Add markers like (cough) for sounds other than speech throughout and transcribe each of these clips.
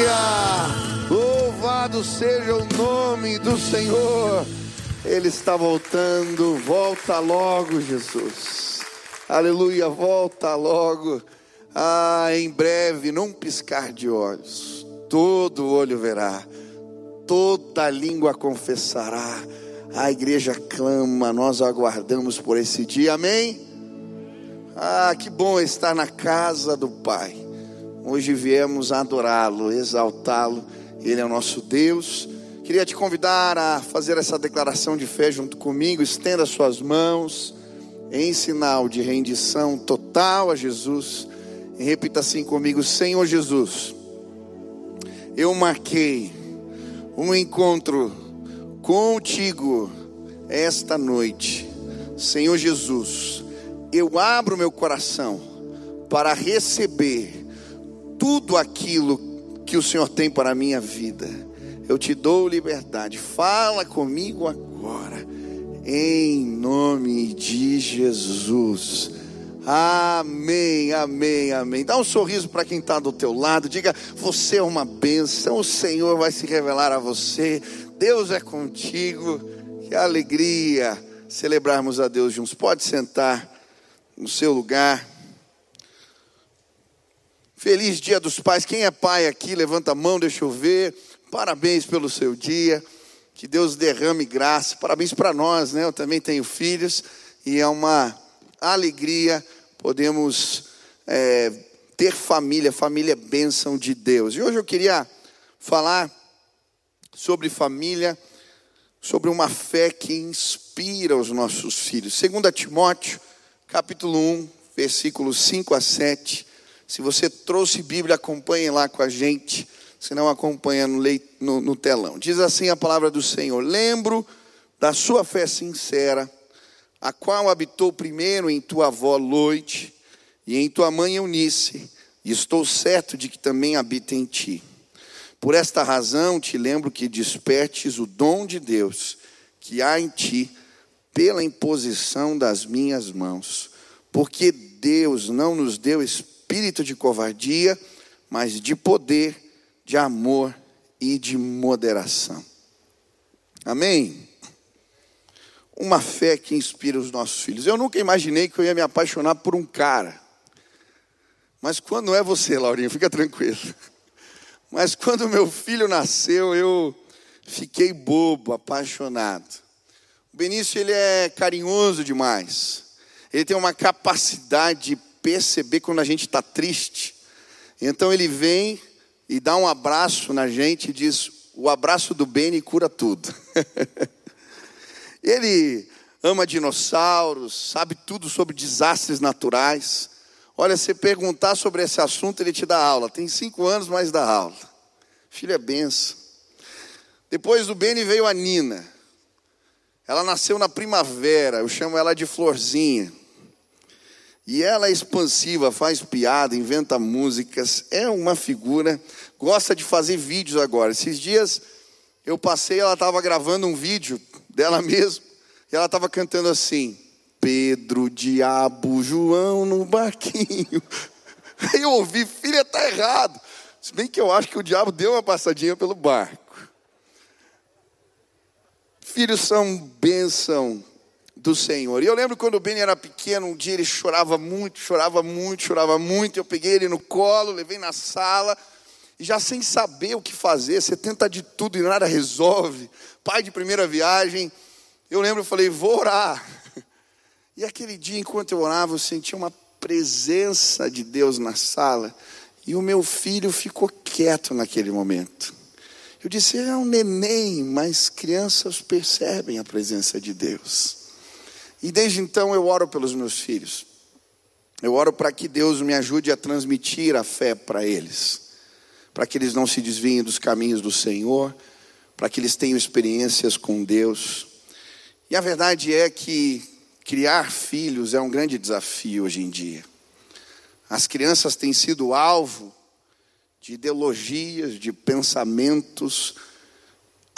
Aleluia! Louvado seja o nome do Senhor. Ele está voltando. Volta logo, Jesus. Aleluia, volta logo. Ah, em breve, num piscar de olhos, todo olho verá, toda língua confessará. A igreja clama, nós aguardamos por esse dia. Amém? Ah, que bom estar na casa do Pai. Hoje viemos adorá-lo, exaltá-lo. Ele é o nosso Deus. Queria te convidar a fazer essa declaração de fé junto comigo. Estenda suas mãos em sinal de rendição total a Jesus. E repita assim comigo: Senhor Jesus, eu marquei um encontro contigo esta noite. Senhor Jesus, eu abro meu coração para receber tudo aquilo que o Senhor tem para a minha vida. Eu te dou liberdade. Fala comigo agora, em nome de Jesus. Amém, amém, amém. Dá um sorriso para quem está do teu lado. Diga: Você é uma bênção. O Senhor vai se revelar a você. Deus é contigo. Que alegria celebrarmos a Deus juntos. Pode sentar no seu lugar. Feliz Dia dos Pais. Quem é pai aqui, levanta a mão, deixa eu ver. Parabéns pelo seu dia. Que Deus derrame graça. Parabéns para nós, né? Eu também tenho filhos e é uma alegria podemos é, ter família. Família é bênção de Deus. E hoje eu queria falar sobre família, sobre uma fé que inspira os nossos filhos. 2 Timóteo, capítulo 1, versículos 5 a 7. Se você trouxe Bíblia, acompanhe lá com a gente. Se não, acompanha no, no, no telão. Diz assim a palavra do Senhor: Lembro da sua fé sincera, a qual habitou primeiro em tua avó Loite e em tua mãe Eunice, e estou certo de que também habita em ti. Por esta razão te lembro que despertes o dom de Deus que há em ti pela imposição das minhas mãos, porque Deus não nos deu espírito espírito de covardia, mas de poder, de amor e de moderação. Amém? Uma fé que inspira os nossos filhos. Eu nunca imaginei que eu ia me apaixonar por um cara. Mas quando é você, Laurinha, fica tranquilo. Mas quando meu filho nasceu, eu fiquei bobo, apaixonado. O Benício, ele é carinhoso demais. Ele tem uma capacidade de perceber quando a gente está triste. Então ele vem e dá um abraço na gente e diz: O abraço do Beni cura tudo. (laughs) ele ama dinossauros, sabe tudo sobre desastres naturais. Olha, se perguntar sobre esse assunto, ele te dá aula. Tem cinco anos, mas dá aula. Filho é benção. Depois do Beni veio a Nina. Ela nasceu na primavera, eu chamo ela de Florzinha. E ela é expansiva, faz piada, inventa músicas, é uma figura, gosta de fazer vídeos agora. Esses dias eu passei, ela estava gravando um vídeo dela (laughs) mesma, e ela estava cantando assim: Pedro, diabo, João no barquinho. (laughs) Aí eu ouvi, filha, está errado. Se bem que eu acho que o diabo deu uma passadinha pelo barco. Filhos são bênção do Senhor. E eu lembro quando o Benny era pequeno, um dia ele chorava muito, chorava muito, chorava muito. Eu peguei ele no colo, levei na sala, e já sem saber o que fazer, você tenta de tudo e nada resolve. Pai de primeira viagem, eu lembro, eu falei, vou orar. (laughs) E aquele dia, enquanto eu orava, eu senti uma presença de Deus na sala, e o meu filho ficou quieto naquele momento. Eu disse, é um neném, mas crianças percebem a presença de Deus. E desde então eu oro pelos meus filhos. Eu oro para que Deus me ajude a transmitir a fé para eles, para que eles não se desviem dos caminhos do Senhor, para que eles tenham experiências com Deus. E a verdade é que criar filhos é um grande desafio hoje em dia. As crianças têm sido alvo de ideologias, de pensamentos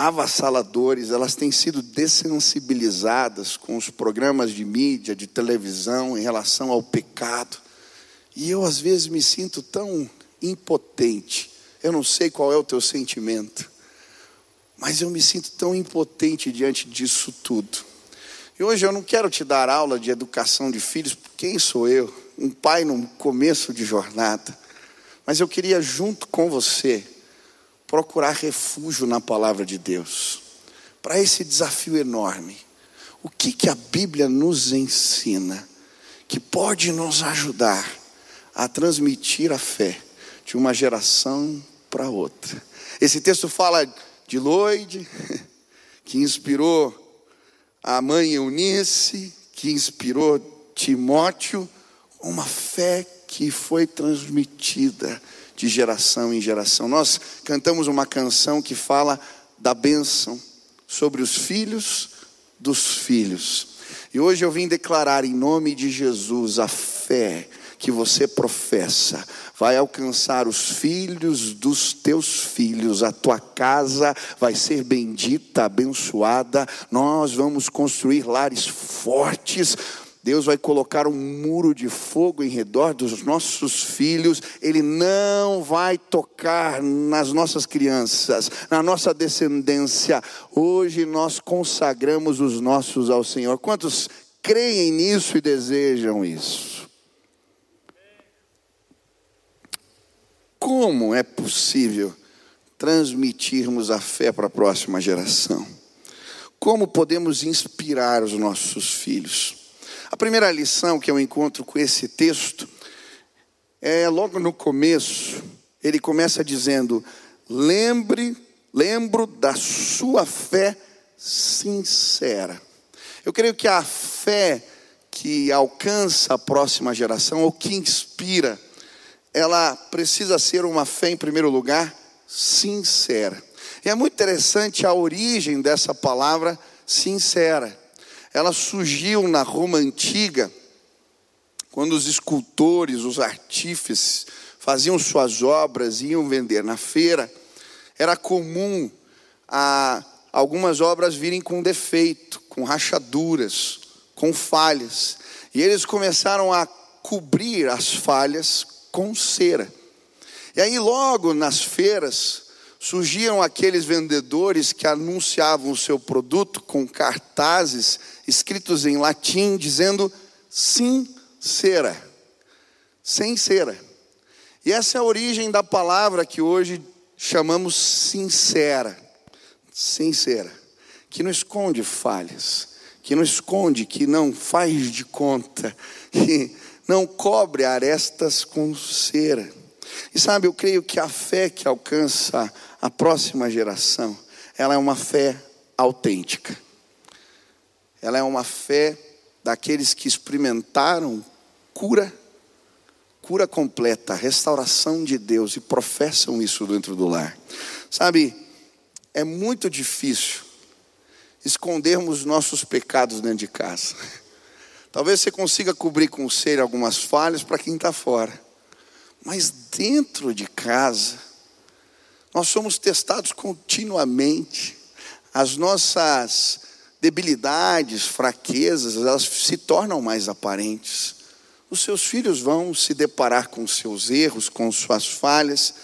avassaladores, elas têm sido dessensibilizadas com os programas de mídia, de televisão em relação ao pecado. E eu às vezes me sinto tão impotente Eu não sei qual é o teu sentimento, mas eu me sinto tão impotente diante disso tudo. E hoje eu não quero te dar aula de educação de filhos, quem sou eu? Um pai no começo de jornada. Mas eu queria, junto com você, procurar refúgio na palavra de Deus, para esse desafio enorme. O que, que a Bíblia nos ensina que pode nos ajudar a transmitir a fé de uma geração para outra? Esse texto fala de Lloyd, (laughs) que inspirou a mãe Eunice, que inspirou Timóteo, uma fé que foi transmitida de geração em geração. Nós cantamos uma canção que fala da bênção sobre os filhos dos filhos. E hoje eu vim declarar em nome de Jesus a fé que você professa vai alcançar os filhos dos teus filhos, a tua casa vai ser bendita, abençoada. Nós vamos construir lares fortes Deus vai colocar um muro de fogo em redor dos nossos filhos, Ele não vai tocar nas nossas crianças, na nossa descendência. Hoje nós consagramos os nossos ao Senhor. Quantos creem nisso e desejam isso? Como é possível transmitirmos a fé para a próxima geração? Como podemos inspirar os nossos filhos? A primeira lição que eu encontro com esse texto é logo no começo, ele começa dizendo: "Lembre, lembro da sua fé sincera". Eu creio que a fé que alcança a próxima geração ou que inspira, ela precisa ser uma fé em primeiro lugar sincera. E é muito interessante a origem dessa palavra sincera ela surgiu na Roma antiga, quando os escultores, os artífices faziam suas obras e iam vender na feira, era comum a algumas obras virem com defeito, com rachaduras, com falhas. E eles começaram a cobrir as falhas com cera. E aí, logo nas feiras, surgiam aqueles vendedores que anunciavam o seu produto com cartazes escritos em latim dizendo sincera, sem cera. E essa é a origem da palavra que hoje chamamos sincera, sincera, que não esconde falhas, que não esconde, que não faz de conta, que não cobre arestas com cera. E sabe, eu creio que a fé que alcança a próxima geração, ela é uma fé autêntica. Ela é uma fé daqueles que experimentaram cura, cura completa, restauração de Deus e professam isso dentro do lar. Sabe, é muito difícil escondermos nossos pecados dentro de casa. Talvez você consiga cobrir com ser algumas falhas para quem está fora, mas dentro de casa, nós somos testados continuamente. As nossas debilidades, fraquezas, elas se tornam mais aparentes. Os seus filhos vão se deparar com seus erros, com suas falhas.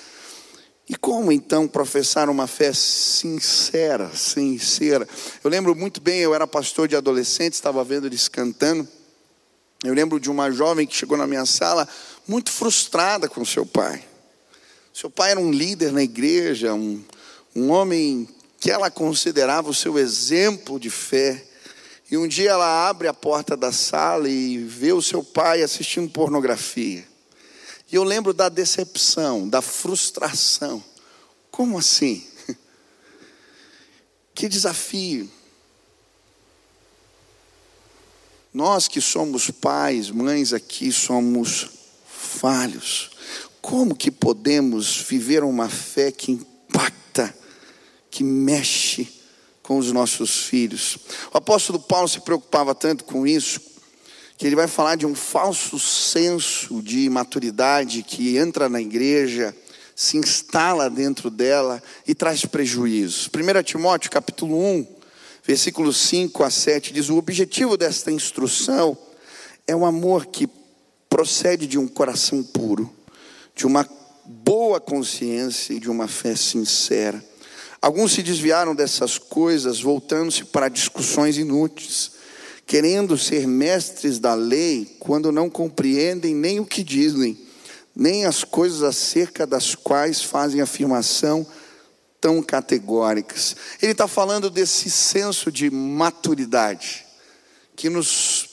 E como então professar uma fé sincera, sincera? Eu lembro muito bem, eu era pastor de adolescentes, estava vendo eles cantando. Eu lembro de uma jovem que chegou na minha sala muito frustrada com seu pai. Seu pai era um líder na igreja, um, um homem que ela considerava o seu exemplo de fé. E um dia ela abre a porta da sala e vê o seu pai assistindo pornografia. E eu lembro da decepção, da frustração. Como assim? (laughs) Que desafio. Nós que somos pais, mães aqui, somos falhos. Como que podemos viver uma fé que impacta, que mexe com os nossos filhos? O apóstolo Paulo se preocupava tanto com isso, que ele vai falar de um falso senso de maturidade que entra na igreja, se instala dentro dela e traz prejuízos. 1 Timóteo capítulo 1, versículos 5 a 7 diz: O objetivo desta instrução é o amor que procede de um coração puro de uma boa consciência e de uma fé sincera. Alguns se desviaram dessas coisas, voltando-se para discussões inúteis, querendo ser mestres da lei, quando não compreendem nem o que dizem, nem as coisas acerca das quais fazem afirmação tão categóricas. Ele está falando desse senso de maturidade, que nos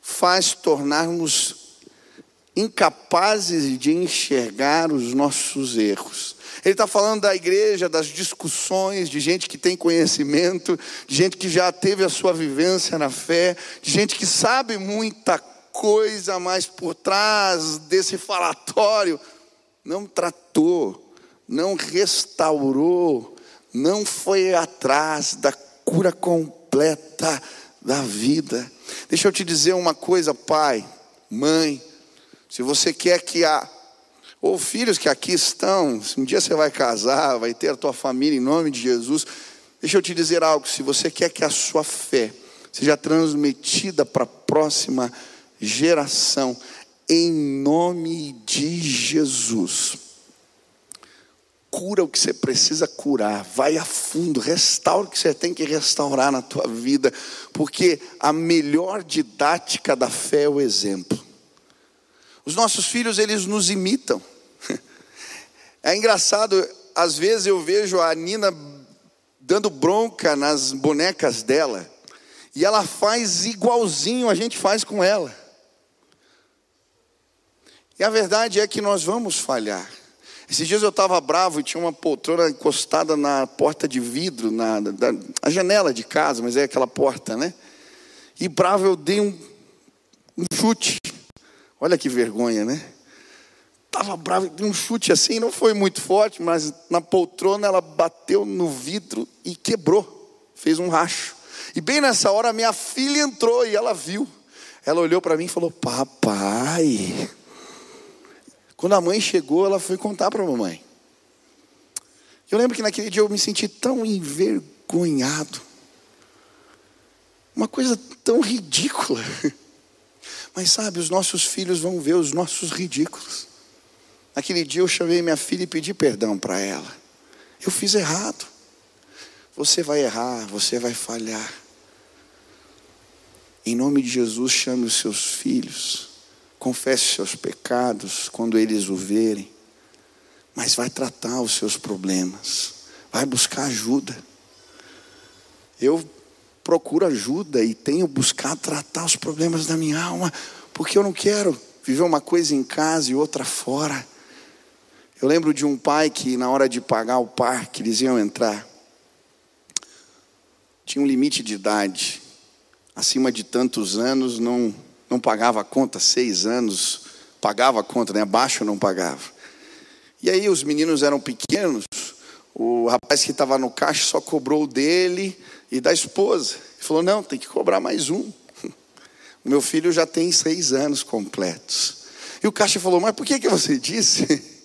faz tornarmos incapazes de enxergar os nossos erros. Ele está falando da igreja, das discussões, de gente que tem conhecimento, de gente que já teve a sua vivência na fé, de gente que sabe muita coisa, mas por trás desse falatório não tratou, não restaurou, não foi atrás da cura completa da vida. Deixa eu te dizer uma coisa, pai, mãe, se você quer que a ou filhos que aqui estão, se um dia você vai casar, vai ter a tua família em nome de Jesus, deixa eu te dizer algo, se você quer que a sua fé seja transmitida para a próxima geração, em nome de Jesus, cura o que você precisa curar, vai a fundo, restaura o que você tem que restaurar na tua vida, porque a melhor didática da fé é o exemplo. Os nossos filhos, eles nos imitam. (laughs) É engraçado, às vezes eu vejo a Nina dando bronca nas bonecas dela, e ela faz igualzinho a gente faz com ela. E a verdade é que nós vamos falhar. Esses dias eu estava bravo e tinha uma poltrona encostada na porta de vidro, na, na, janela de casa, mas é aquela porta, né? E bravo eu dei um, um chute. Olha que vergonha, né? Estava bravo, dei um chute assim, não foi muito forte, mas na poltrona ela bateu no vidro e quebrou, fez um racho. E bem nessa hora minha filha entrou e ela viu. Ela olhou para mim e falou: Papai. Quando a mãe chegou, ela foi contar para a mamãe. Eu lembro que naquele dia eu me senti tão envergonhado. Uma coisa tão ridícula. (laughs) Mas sabe, os nossos filhos vão ver os nossos ridículos. Naquele dia eu chamei minha filha e pedi perdão para ela. Eu fiz errado. Você vai errar, você vai falhar. Em nome de Jesus, chame os seus filhos. Confesse seus pecados quando eles o verem. Mas vai tratar os seus problemas. Vai buscar ajuda. Eu procuro ajuda e tenho buscado tratar os problemas da minha alma, porque eu não quero viver uma coisa em casa e outra fora. Eu lembro de um pai que, na hora de pagar o parque, eles iam entrar, tinha um limite de idade, acima de tantos anos, não, não pagava a conta, seis anos, pagava a conta, né? abaixo não pagava. E aí os meninos eram pequenos, o rapaz que estava no caixa só cobrou dele, e da esposa. Ele falou: não, tem que cobrar mais um. (laughs) O meu filho já tem seis anos completos. E o caixa falou: mas por que, que você disse? (laughs)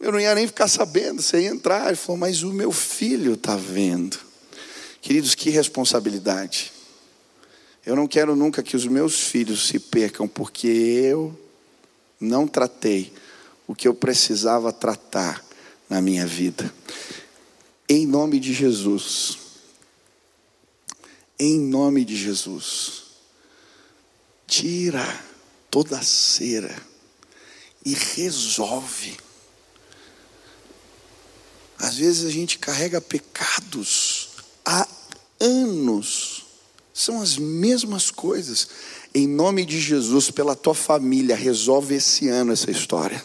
Eu não ia nem ficar sabendo, você ia entrar. Ele falou: mas o meu filho está vendo. Queridos, que responsabilidade. Eu não quero nunca que os meus filhos se percam, porque eu não tratei o que eu precisava tratar na minha vida. Em nome de Jesus em nome de Jesus. Tira toda a cera e resolve. Às vezes a gente carrega pecados há anos, são as mesmas coisas. Em nome de Jesus, pela tua família, resolve esse ano essa história.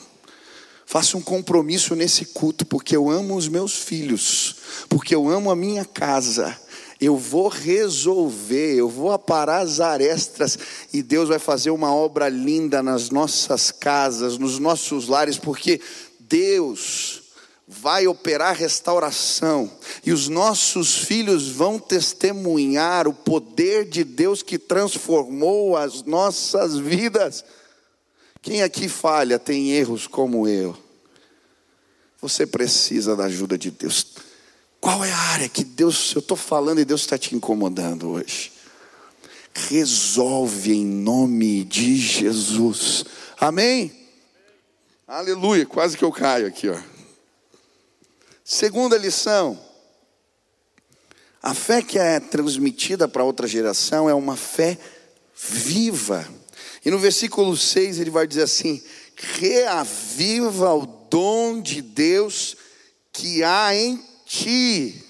Faça um compromisso nesse culto, porque eu amo os meus filhos, porque eu amo a minha casa eu vou resolver, eu vou aparar as arestas e Deus vai fazer uma obra linda nas nossas casas, nos nossos lares, porque Deus vai operar restauração e os nossos filhos vão testemunhar o poder de Deus que transformou as nossas vidas. Quem aqui falha tem erros como eu. Você precisa da ajuda de Deus. Qual é a área que Deus, eu estou falando e Deus está te incomodando hoje? Resolve em nome de Jesus. Amém? Aleluia, quase que eu caio aqui, ó. Segunda lição. A fé que é transmitida para outra geração é uma fé viva. E no versículo 6 ele vai dizer assim: reaviva o dom de Deus que há em ti.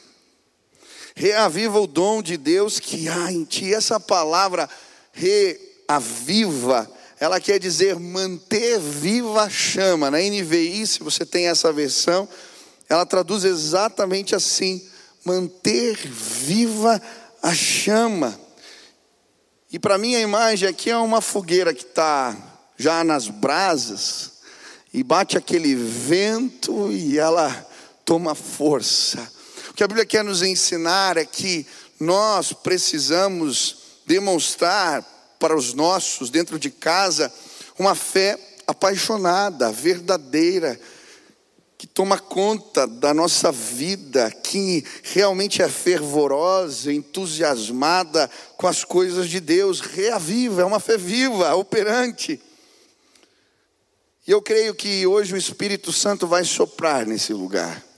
Reaviva o dom de Deus que há em ti. Essa palavra reaviva, ela quer dizer manter viva a chama. Na NVI, se você tem essa versão, ela traduz exatamente assim: manter viva a chama. E para mim a imagem aqui é uma fogueira que está já nas brasas, e bate aquele vento e ela toma força. O que a Bíblia quer nos ensinar é que nós precisamos demonstrar para os nossos, dentro de casa, uma fé apaixonada, verdadeira, que toma conta da nossa vida, que realmente é fervorosa, entusiasmada com as coisas de Deus, reaviva, é uma fé viva, operante. E eu creio que hoje o Espírito Santo vai soprar nesse lugar.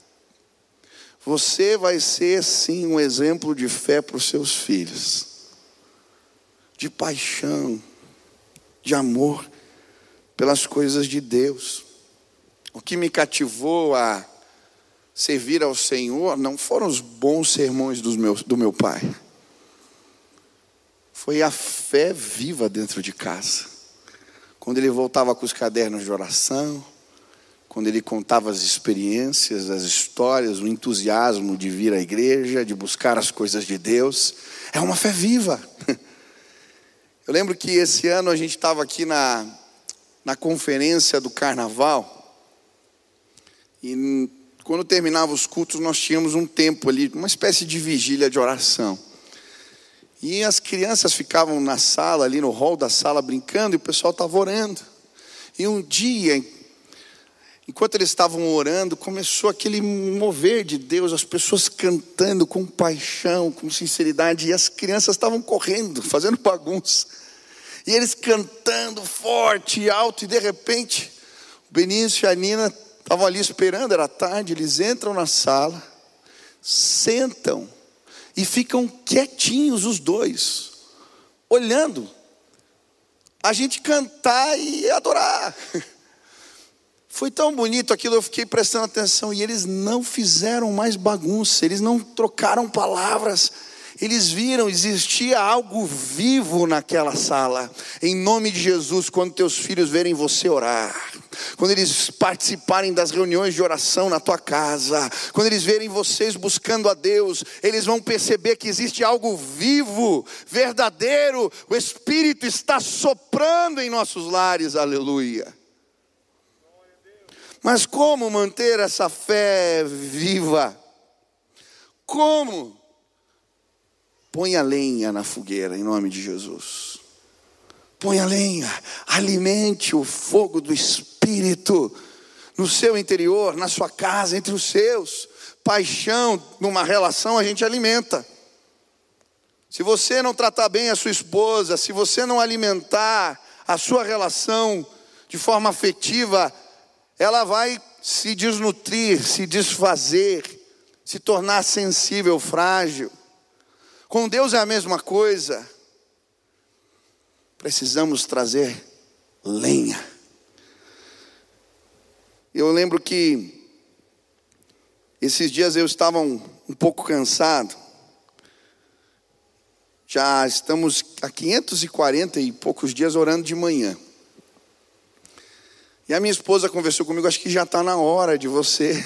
Você vai ser sim um exemplo de fé para os seus filhos, de paixão, de amor pelas coisas de Deus. O que me cativou a servir ao Senhor não foram os bons sermões do meu, do meu pai, foi a fé viva dentro de casa. Quando ele voltava com os cadernos de oração, quando ele contava as experiências, as histórias, o entusiasmo de vir à igreja, de buscar as coisas de Deus, é uma fé viva. (laughs) Eu lembro que esse ano a gente estava aqui na, na conferência do carnaval, e quando terminava os cultos, nós tínhamos um tempo ali, uma espécie de vigília de oração. E as crianças ficavam na sala, ali no hall da sala, brincando, e o pessoal estava orando. E um dia, enquanto eles estavam orando, começou aquele mover de Deus, as pessoas cantando com paixão, com sinceridade, e as crianças estavam correndo, (laughs) fazendo bagunça. E eles cantando forte e alto, e de repente, o Benício e a Nina Estavam ali esperando, era tarde, eles entram na sala, sentam e ficam quietinhos os dois, olhando a gente cantar e adorar. (laughs) Foi tão bonito aquilo, eu fiquei prestando atenção e eles não fizeram mais bagunça, eles não trocaram palavras eles viram existia algo vivo naquela sala. Em nome de Jesus, quando teus filhos verem você orar, quando eles participarem das reuniões de oração na tua casa, quando eles verem vocês buscando a Deus, eles vão perceber que existe algo vivo, verdadeiro. O Espírito está soprando em nossos lares. Aleluia. Mas como manter essa fé viva? Como? Põe a lenha na fogueira, em nome de Jesus. Põe a lenha, alimente o fogo do Espírito no seu interior, na sua casa, entre os seus. Paixão numa relação a gente alimenta. Se você não tratar bem a sua esposa, se você não alimentar a sua relação de forma afetiva, ela vai se desnutrir, se desfazer, se tornar sensível, frágil. Com Deus é a mesma coisa. Precisamos trazer lenha. Eu lembro que esses dias eu estava um, um pouco cansado. Já estamos há 540 e poucos dias orando de manhã. E a minha esposa conversou comigo, acho que já está na hora de você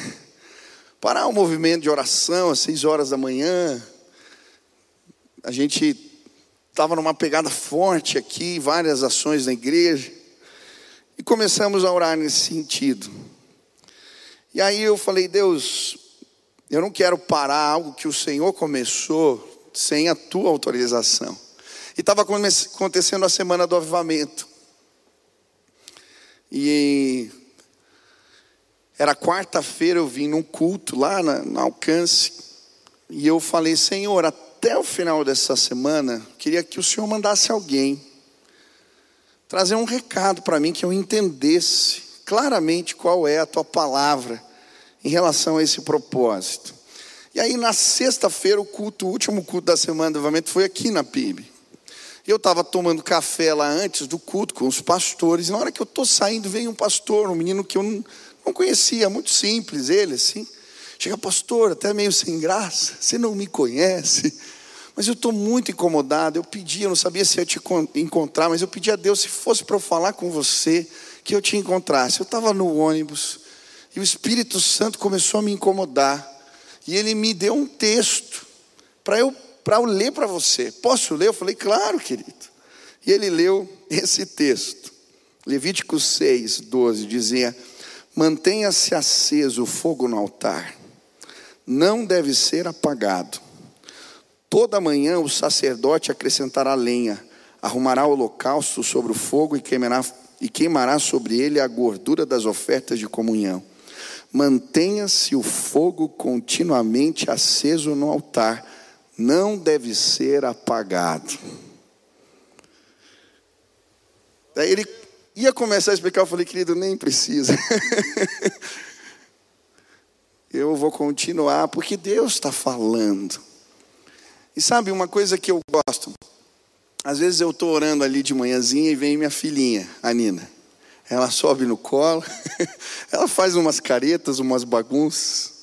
(laughs) parar o movimento de oração às seis horas da manhã, a gente estava numa pegada forte aqui, várias ações na igreja, e começamos a orar nesse sentido. E aí eu falei, Deus, eu não quero parar algo que o Senhor começou sem a tua autorização. E estava acontecendo a semana do avivamento. E era quarta-feira, eu vim num culto lá na, no alcance. E eu falei, Senhor, até o final dessa semana, queria que o Senhor mandasse alguém trazer um recado para mim que eu entendesse claramente qual é a tua palavra em relação a esse propósito. E aí, na sexta-feira, o culto, o último culto da semana do avamento foi aqui na PIB. Eu estava tomando café lá antes do culto com os pastores, e na hora que eu estou saindo, veio um pastor, um menino que eu não, não conhecia, muito simples, ele assim. Chega, pastor, até meio sem graça, você não me conhece, mas eu estou muito incomodado. Eu pedi, eu não sabia se ia te encontrar, mas eu pedi a Deus se fosse para eu falar com você, que eu te encontrasse. Eu estava no ônibus e o Espírito Santo começou a me incomodar. E ele me deu um texto para eu, eu ler para você. Posso ler? Eu falei, claro, querido. E ele leu esse texto. Levítico 6, 12 dizia: Mantenha-se aceso o fogo no altar, não deve ser apagado. Toda manhã o sacerdote acrescentará lenha, arrumará o holocausto sobre o fogo e queimará, e queimará sobre ele a gordura das ofertas de comunhão. Mantenha-se o fogo continuamente aceso no altar, não deve ser apagado. Daí ele ia começar a explicar, eu falei, querido, nem precisa. (laughs) eu vou continuar, porque Deus está falando. E sabe uma coisa que eu gosto? Às vezes eu estou orando ali de manhãzinha e vem minha filhinha, a Nina. Ela sobe no colo, (laughs) ela faz umas caretas, umas bagunças.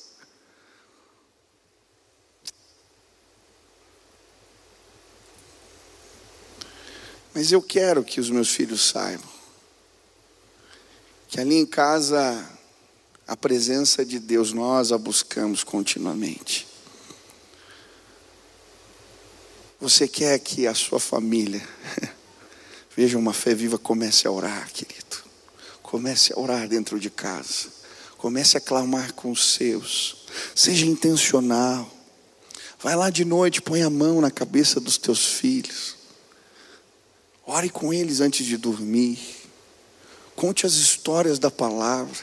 Mas eu quero que os meus filhos saibam que ali em casa a presença de Deus nós a buscamos continuamente. Você quer que a sua família (laughs) veja uma fé viva, comece a orar, querido. Comece a orar dentro de casa. Comece a clamar com os seus. Seja intencional. Vai lá de noite, põe a mão na cabeça dos teus filhos. Ore com eles antes de dormir. Conte as histórias da palavra.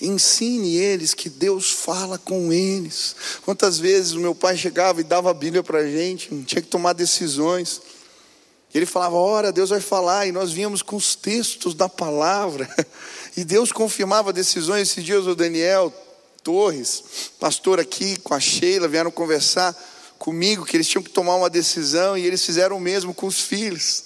Ensine eles que Deus fala com eles. Quantas vezes o meu pai chegava e dava a Bíblia para a gente, tinha que tomar decisões. Ele falava, ora, Deus vai falar, e nós víamos com os textos da palavra, (laughs) e Deus confirmava decisões. Esses dias o Daniel Torres, pastor aqui com a Sheila, vieram conversar comigo que eles tinham que tomar uma decisão, e eles fizeram o mesmo com os filhos.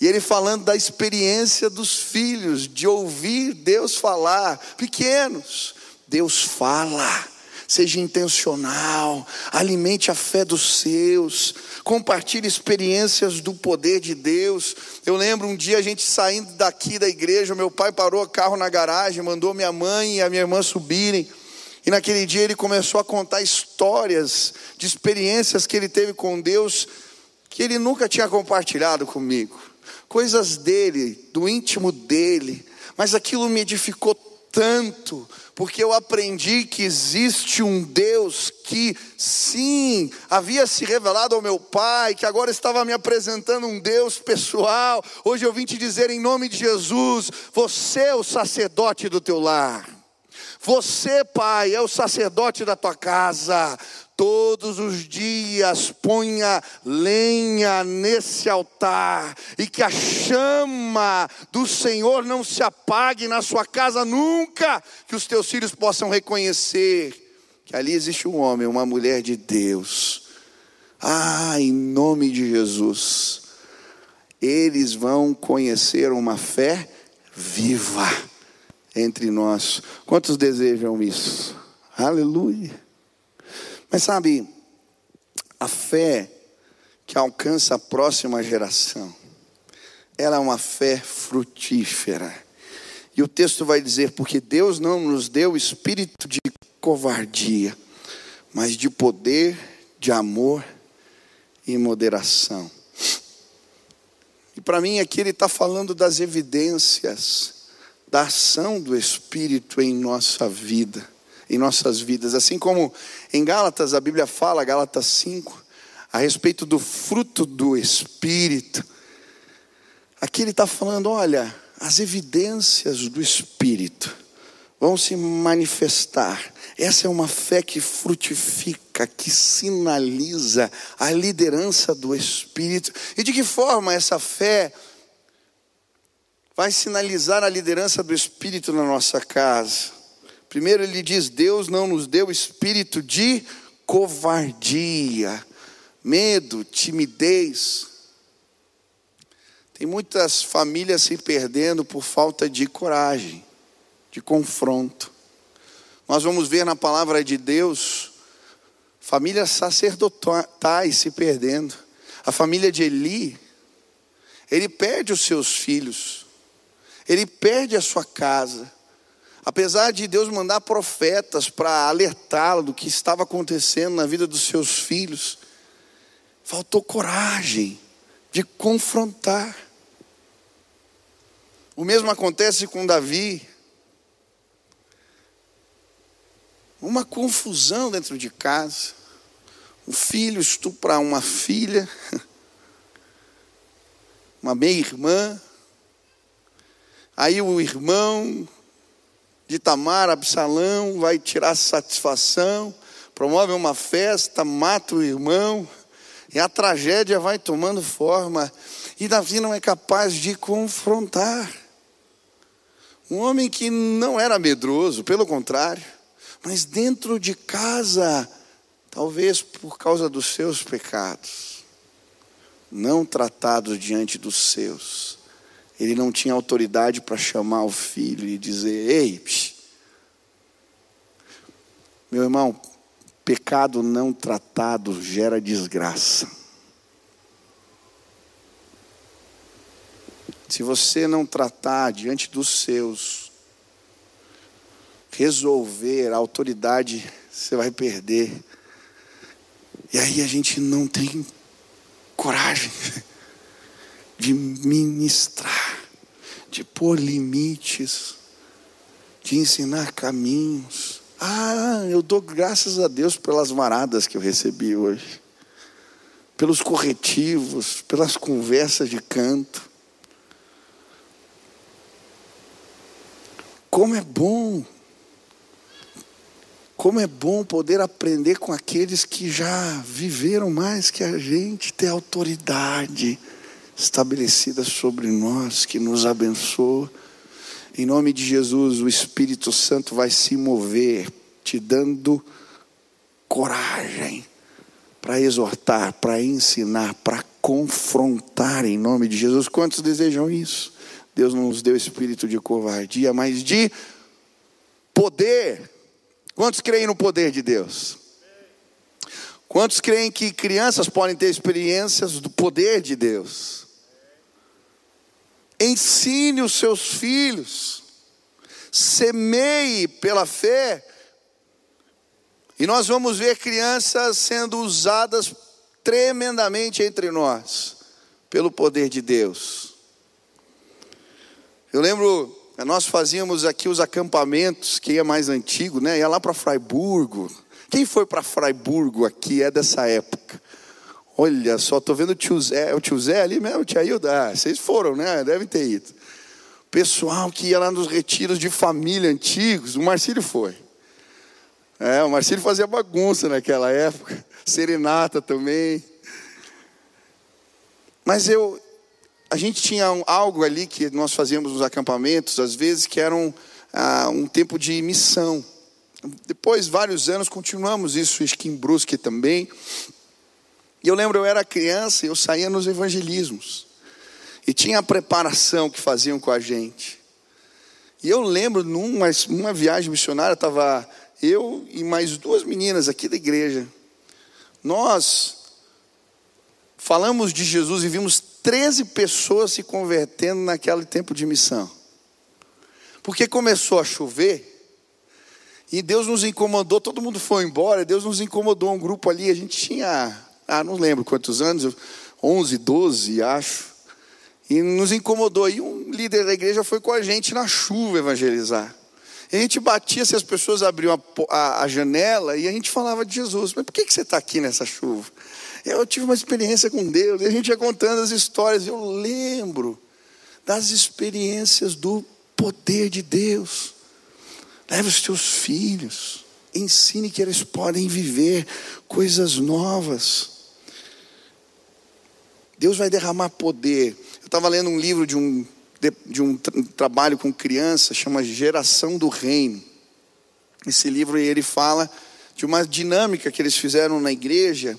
E ele falando da experiência dos filhos, de ouvir Deus falar, pequenos, Deus fala seja intencional, alimente a fé dos seus, compartilhe experiências do poder de Deus. Eu lembro um dia a gente saindo daqui da igreja, meu pai parou o carro na garagem, mandou minha mãe e a minha irmã subirem. E naquele dia ele começou a contar histórias de experiências que ele teve com Deus que ele nunca tinha compartilhado comigo. Coisas dele, do íntimo dele, mas aquilo me edificou tanto, porque eu aprendi que existe um Deus que, sim, havia se revelado ao meu Pai, que agora estava me apresentando um Deus pessoal. Hoje eu vim te dizer em nome de Jesus: você é o sacerdote do teu lar. Você, pai, é o sacerdote da tua casa. Todos os dias ponha lenha nesse altar e que a chama do Senhor não se apague na sua casa nunca, que os teus filhos possam reconhecer que ali existe um homem, uma mulher de Deus. Ah, em nome de Jesus, eles vão conhecer uma fé viva entre nós. Quantos desejam isso? Aleluia. Mas sabe, a fé que alcança a próxima geração, ela é uma fé frutífera. E o texto vai dizer: porque Deus não nos deu espírito de covardia, mas de poder, de amor e moderação. E para mim aqui ele está falando das evidências da ação do Espírito em nossa vida em nossas vidas. Assim como em Gálatas, a Bíblia fala, Gálatas 5, a respeito do fruto do Espírito. Aqui ele está falando: olha, as evidências do Espírito vão se manifestar. Essa é uma fé que frutifica, que sinaliza a liderança do Espírito. E de que forma essa fé vai sinalizar a liderança do Espírito na nossa casa. Primeiro, ele diz: Deus não nos deu espírito de covardia, medo, timidez. Tem muitas famílias se perdendo por falta de coragem, de confronto. Nós vamos ver na palavra de Deus famílias sacerdotais se perdendo. A família de Eli, ele perde os seus filhos, ele perde a sua casa. Apesar de Deus mandar profetas para alertá-lo do que estava acontecendo na vida dos seus filhos, faltou coragem de confrontar. O mesmo acontece com Davi. Uma confusão dentro de casa. Um filho estupra uma filha, (laughs) uma meia-irmã. Aí o irmão de Tamar, Absalão, vai tirar satisfação, promove uma festa, mata o irmão, e a tragédia vai tomando forma. E Davi não é capaz de confrontar. Um homem que não era medroso, pelo contrário, mas dentro de casa, talvez por causa dos seus pecados, não tratados diante dos seus, ele não tinha autoridade para chamar o filho e dizer: Ei, psh. meu irmão, pecado não tratado gera desgraça. Se você não tratar diante dos seus, resolver, a autoridade você vai perder. E aí a gente não tem coragem (laughs) de ministrar, de pôr limites, de ensinar caminhos. Ah, eu dou graças a Deus pelas maradas que eu recebi hoje, pelos corretivos, pelas conversas de canto. Como é bom, como é bom poder aprender com aqueles que já viveram mais que a gente, ter autoridade estabelecida sobre nós, que nos abençoa. Em nome de Jesus, o Espírito Santo vai se mover, te dando coragem para exortar, para ensinar, para confrontar em nome de Jesus. Quantos desejam isso? Deus não nos deu espírito de covardia, mas de poder. Quantos creem no poder de Deus? Quantos creem que crianças podem ter experiências do poder de Deus? Ensine os seus filhos, semeie pela fé, e nós vamos ver crianças sendo usadas tremendamente entre nós, pelo poder de Deus. Eu lembro, nós fazíamos aqui os acampamentos, quem é mais antigo, né? Ia lá para Fraiburgo. Quem foi para Fraiburgo aqui é dessa época? Olha só, estou vendo o tio Zé, é o tio Zé ali mesmo, o tia Hilda, ah, vocês foram, né? Devem ter ido. Pessoal que ia lá nos retiros de família antigos, o Marcílio foi. É, o Marcílio fazia bagunça naquela época, (laughs) serenata também. Mas eu, a gente tinha algo ali que nós fazíamos nos acampamentos, às vezes, que era um, ah, um tempo de missão. Depois, vários anos, continuamos isso em Brusque também. E eu lembro, eu era criança e eu saía nos evangelismos. E tinha a preparação que faziam com a gente. E eu lembro, numa uma viagem missionária, estava eu e mais duas meninas aqui da igreja. Nós falamos de Jesus e vimos 13 pessoas se convertendo naquele tempo de missão. Porque começou a chover e Deus nos incomodou, todo mundo foi embora, Deus nos incomodou um grupo ali, a gente tinha, ah, não lembro quantos anos, 11, 12, acho. E nos incomodou. E um líder da igreja foi com a gente na chuva evangelizar. E a gente batia se as pessoas abriam a, a, a janela e a gente falava de Jesus. Mas por que, que você está aqui nessa chuva? Eu tive uma experiência com Deus, e a gente ia contando as histórias, eu lembro das experiências do poder de Deus. Leve os teus filhos, ensine que eles podem viver coisas novas. Deus vai derramar poder. Eu estava lendo um livro de um de, de um, tra trabalho com crianças, chama Geração do Reino. Esse livro ele fala de uma dinâmica que eles fizeram na igreja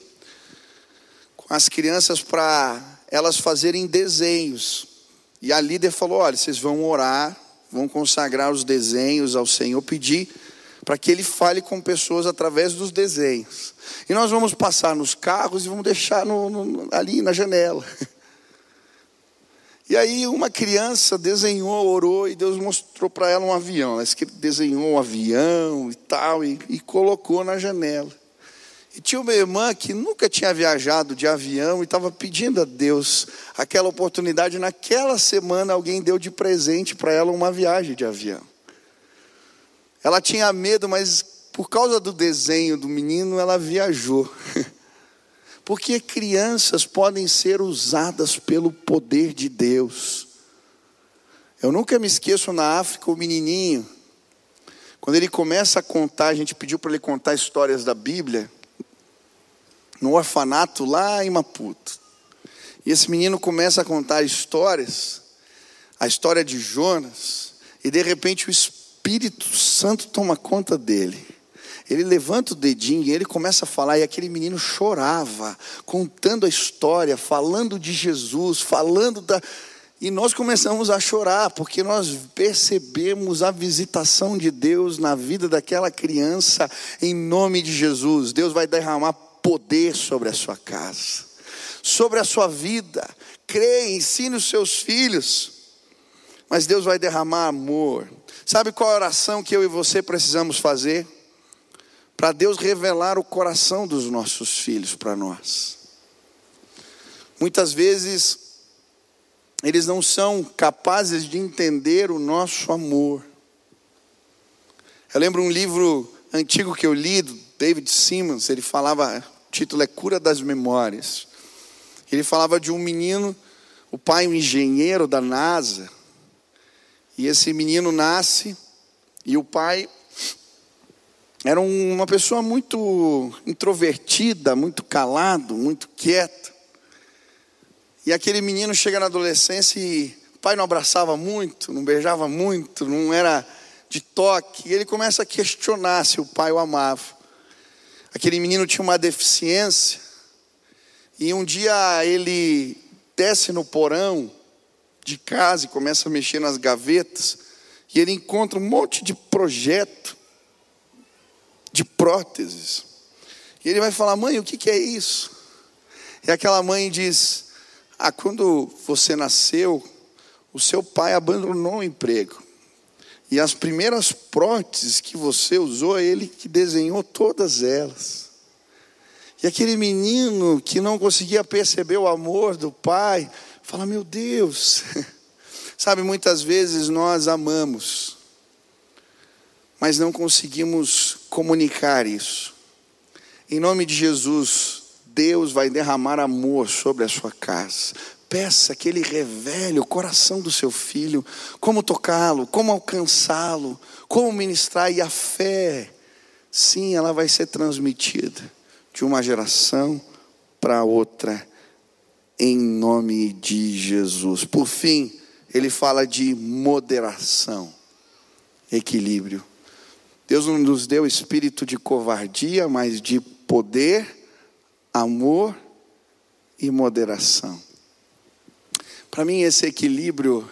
com as crianças para elas fazerem desenhos. E a líder falou: olha, vocês vão orar, vão consagrar os desenhos ao Senhor, pedir para que Ele fale com pessoas através dos desenhos. E nós vamos passar nos carros e vamos deixar no, no, ali na janela. (laughs) E aí uma criança desenhou, orou e Deus mostrou para ela um avião. Ela desenhou um avião e tal e, e colocou na janela. E tinha uma irmã que nunca tinha viajado de avião e estava pedindo a Deus aquela oportunidade. Naquela semana, alguém deu de presente para ela uma viagem de avião. Ela tinha medo, mas por causa do desenho do menino, ela viajou. (laughs) Porque crianças podem ser usadas pelo poder de Deus. Eu nunca me esqueço na África, o menininho, quando ele começa a contar, a gente pediu para ele contar histórias da Bíblia, no orfanato lá em Maputo. E esse menino começa a contar histórias, a história de Jonas, e de repente o Espírito Santo toma conta dele. Ele levanta o dedinho e ele começa a falar, e aquele menino chorava, contando a história, falando de Jesus, falando da. E nós começamos a chorar, porque nós percebemos a visitação de Deus na vida daquela criança, em nome de Jesus. Deus vai derramar poder sobre a sua casa, sobre a sua vida. Creia, ensine os seus filhos, mas Deus vai derramar amor. Sabe qual a oração que eu e você precisamos fazer? para Deus revelar o coração dos nossos filhos para nós. Muitas vezes, eles não são capazes de entender o nosso amor. Eu lembro um livro antigo que eu li, do David Simmons, ele falava, o título é Cura das Memórias. Ele falava de um menino, o pai um engenheiro da NASA, e esse menino nasce, e o pai era uma pessoa muito introvertida, muito calado, muito quieto. E aquele menino chega na adolescência e o pai não abraçava muito, não beijava muito, não era de toque. E ele começa a questionar se o pai o amava. Aquele menino tinha uma deficiência. E um dia ele desce no porão de casa e começa a mexer nas gavetas. E ele encontra um monte de projeto de próteses. E ele vai falar: mãe, o que, que é isso? E aquela mãe diz: ah, quando você nasceu, o seu pai abandonou o emprego. E as primeiras próteses que você usou, ele que desenhou todas elas. E aquele menino que não conseguia perceber o amor do pai, fala: Meu Deus, (laughs) sabe, muitas vezes nós amamos, mas não conseguimos comunicar isso. Em nome de Jesus, Deus vai derramar amor sobre a sua casa. Peça que Ele revele o coração do seu filho, como tocá-lo, como alcançá-lo, como ministrar, e a fé, sim, ela vai ser transmitida de uma geração para outra, em nome de Jesus. Por fim, ele fala de moderação, equilíbrio. Deus não nos deu espírito de covardia, mas de poder, amor e moderação. Para mim, esse equilíbrio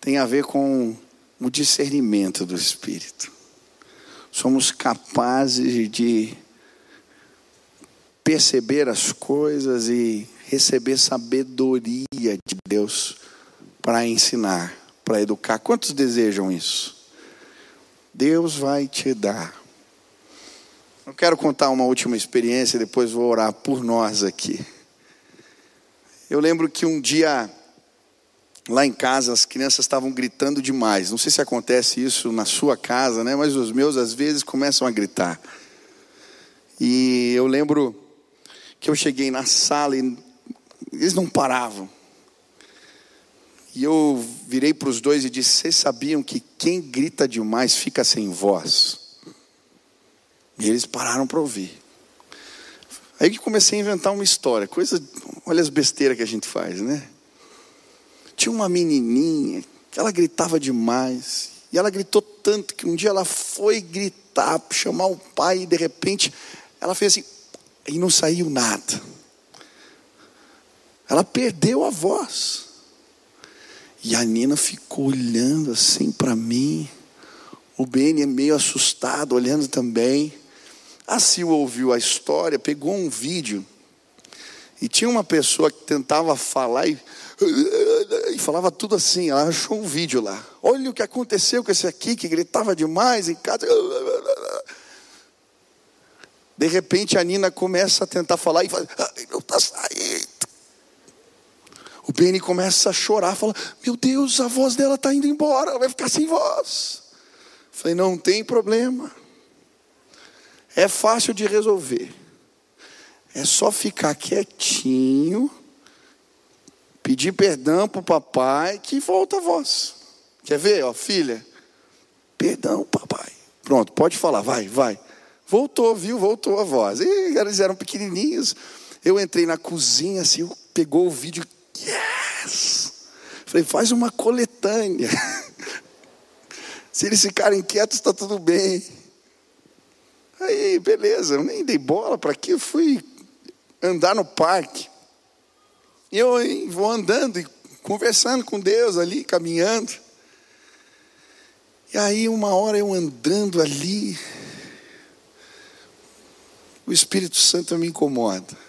tem a ver com o discernimento do espírito. Somos capazes de perceber as coisas e receber sabedoria de Deus para ensinar, para educar. Quantos desejam isso? Deus vai te dar. Eu quero contar uma última experiência, depois vou orar por nós aqui. Eu lembro que um dia, lá em casa, as crianças estavam gritando demais. Não sei se acontece isso na sua casa, né? Mas os meus, às vezes, começam a gritar. E eu lembro que eu cheguei na sala e eles não paravam. E eu virei para os dois e disse: Vocês sabiam que quem grita demais fica sem voz? E eles pararam para ouvir. Aí que comecei a inventar uma história, coisa, olha as besteiras que a gente faz, né? tinha uma menininha ela gritava demais. E ela gritou tanto que um dia ela foi gritar, chamar o pai, e de repente ela fez assim, e não saiu nada. Ela perdeu a voz. E a Nina ficou olhando assim para mim. O Beni é meio assustado, olhando também. A Sil ouviu a história, pegou um vídeo. E tinha uma pessoa que tentava falar e, e falava tudo assim. Ela achou um vídeo lá. Olha o que aconteceu com esse aqui que gritava demais em casa. De repente a Nina começa a tentar falar e fala: Ai, não está saindo. O Benny começa a chorar, fala: Meu Deus, a voz dela está indo embora, ela vai ficar sem voz. Falei: Não tem problema. É fácil de resolver. É só ficar quietinho, pedir perdão para o papai, que volta a voz. Quer ver, ó, filha? Perdão, papai. Pronto, pode falar, vai, vai. Voltou, viu? Voltou a voz. E eles eram pequenininhos. Eu entrei na cozinha, assim, pegou o vídeo Yes! Falei, faz uma coletânea. Se eles ficarem quietos, está tudo bem. Aí, beleza, eu nem dei bola para aqui, fui andar no parque. E eu vou andando e conversando com Deus ali, caminhando. E aí, uma hora eu andando ali, o Espírito Santo me incomoda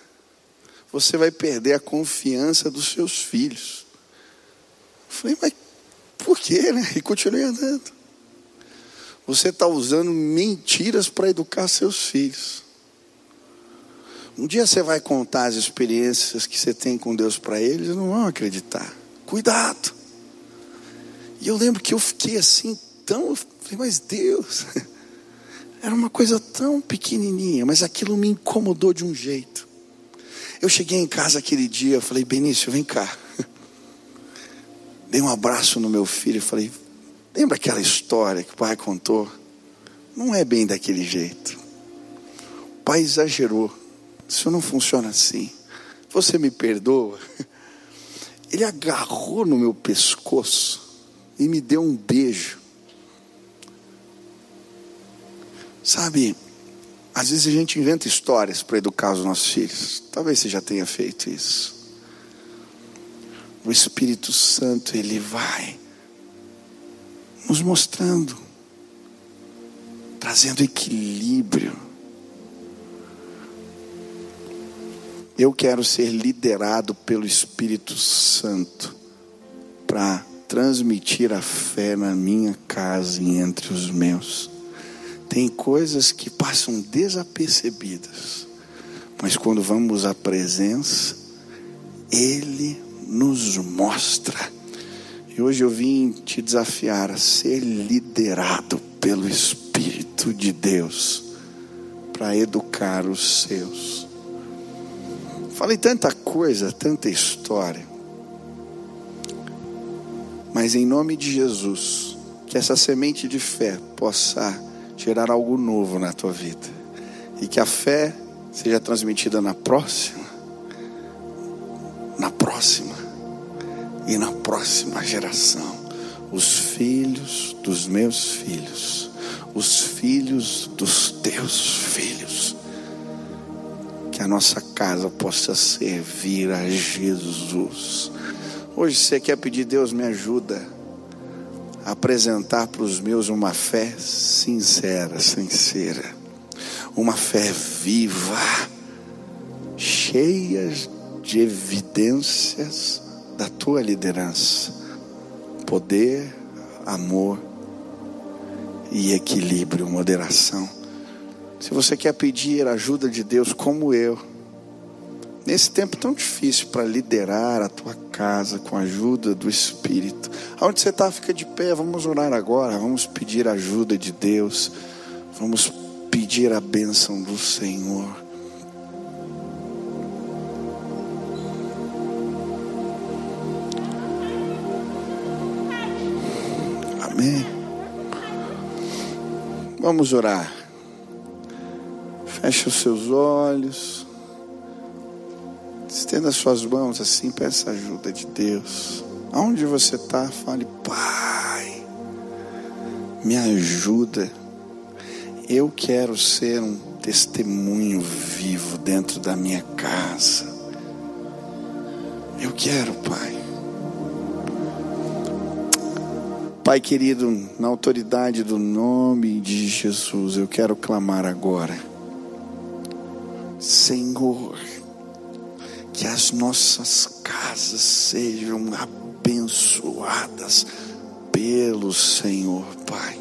você vai perder a confiança dos seus filhos. Eu falei, mas por quê, né? E continuei andando. Você está usando mentiras para educar seus filhos. Um dia você vai contar as experiências que você tem com Deus para eles, não vão acreditar. Cuidado. E eu lembro que eu fiquei assim, tão. Falei, mas Deus. (laughs) Era uma coisa tão pequenininha, mas aquilo me incomodou de um jeito. Eu cheguei em casa aquele dia, eu falei, Benício, vem cá. Dei um abraço no meu filho falei, lembra aquela história que o pai contou? Não é bem daquele jeito. O pai exagerou. Isso não funciona assim. Você me perdoa? (laughs) Ele agarrou no meu pescoço e me deu um beijo. Sabe, às vezes a gente inventa histórias para educar os nossos filhos. Talvez você já tenha feito isso. O Espírito Santo, ele vai nos mostrando, trazendo equilíbrio. Eu quero ser liderado pelo Espírito Santo para transmitir a fé na minha casa e entre os meus. Tem coisas que passam desapercebidas, mas quando vamos à presença, Ele nos mostra. E hoje eu vim te desafiar a ser liderado pelo Espírito de Deus para educar os seus. Falei tanta coisa, tanta história, mas em nome de Jesus, que essa semente de fé possa gerar algo novo na tua vida. E que a fé seja transmitida na próxima, na próxima e na próxima geração. Os filhos dos meus filhos, os filhos dos teus filhos. Que a nossa casa possa servir a Jesus. Hoje você quer pedir, Deus me ajuda apresentar para os meus uma fé sincera, sincera, uma fé viva, cheia de evidências da tua liderança, poder, amor e equilíbrio, moderação. Se você quer pedir ajuda de Deus como eu, nesse tempo tão difícil para liderar a tua casa com a ajuda do Espírito. Aonde você está, fica de pé. Vamos orar agora. Vamos pedir a ajuda de Deus. Vamos pedir a bênção do Senhor. Amém. Vamos orar. Feche os seus olhos. Estenda suas mãos assim, peça ajuda de Deus. Aonde você está, fale, Pai, me ajuda. Eu quero ser um testemunho vivo dentro da minha casa. Eu quero, Pai. Pai querido, na autoridade do nome de Jesus, eu quero clamar agora. Senhor, que as nossas casas sejam abençoadas pelo Senhor, Pai.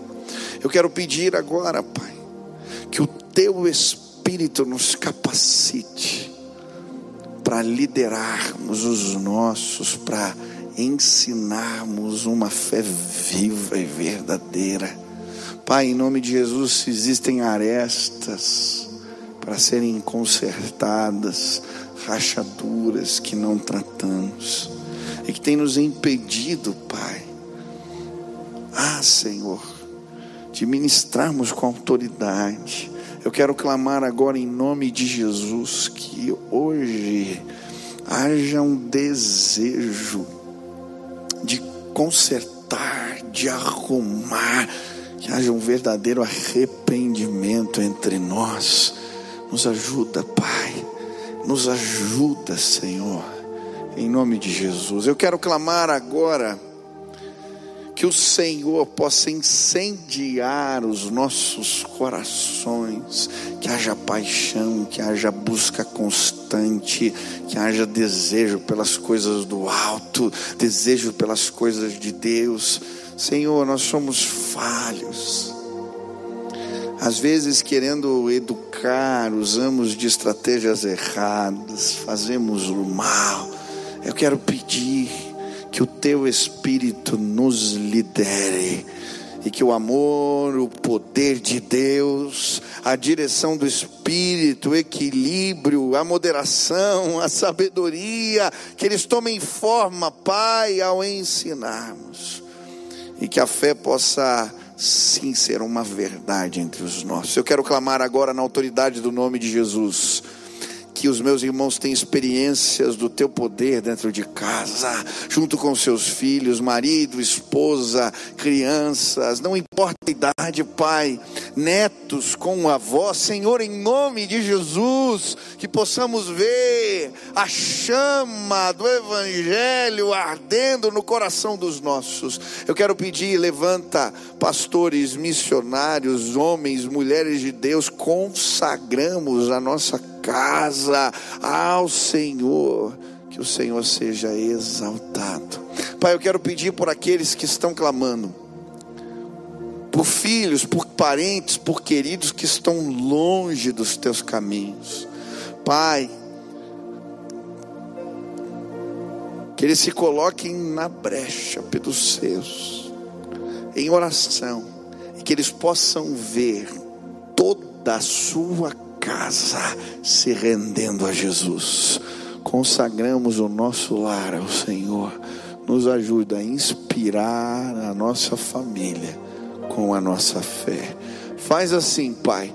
Eu quero pedir agora, Pai, que o Teu Espírito nos capacite para liderarmos os nossos, para ensinarmos uma fé viva e verdadeira. Pai, em nome de Jesus, se existem arestas para serem consertadas, rachaduras que não tratamos e que tem nos impedido, Pai. Ah, Senhor, de ministrarmos com autoridade. Eu quero clamar agora em nome de Jesus que hoje haja um desejo de consertar, de arrumar, que haja um verdadeiro arrependimento entre nós. Nos ajuda, Pai, nos ajuda, Senhor, em nome de Jesus. Eu quero clamar agora que o Senhor possa incendiar os nossos corações, que haja paixão, que haja busca constante, que haja desejo pelas coisas do alto, desejo pelas coisas de Deus. Senhor, nós somos falhos. Às vezes, querendo educar, usamos de estratégias erradas, fazemos o mal. Eu quero pedir que o teu Espírito nos lidere e que o amor, o poder de Deus, a direção do Espírito, o equilíbrio, a moderação, a sabedoria, que eles tomem forma, Pai, ao ensinarmos, e que a fé possa sim ser uma verdade entre os nossos. Eu quero clamar agora na autoridade do nome de Jesus que os meus irmãos têm experiências do teu poder dentro de casa, junto com seus filhos, marido, esposa, crianças, não importa a idade, pai, netos com avó, Senhor, em nome de Jesus, que possamos ver a chama do Evangelho ardendo no coração dos nossos. Eu quero pedir, levanta pastores, missionários, homens, mulheres de Deus, consagramos a nossa casa ao Senhor. Que o Senhor seja exaltado. Pai, eu quero pedir por aqueles que estão clamando, por filhos, por parentes, por queridos que estão longe dos teus caminhos. Pai, que eles se coloquem na brecha pelos seus, em oração, e que eles possam ver toda a sua casa se rendendo a Jesus. Consagramos o nosso lar ao Senhor. Nos ajuda a inspirar a nossa família com a nossa fé. Faz assim, Pai,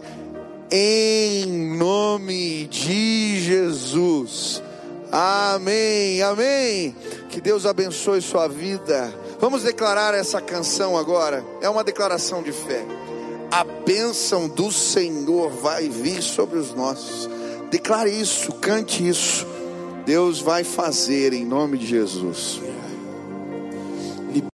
em nome de Jesus. Amém, amém. Que Deus abençoe sua vida. Vamos declarar essa canção agora. É uma declaração de fé a bênção do Senhor vai vir sobre os nossos. Declare isso, cante isso. Deus vai fazer em nome de Jesus.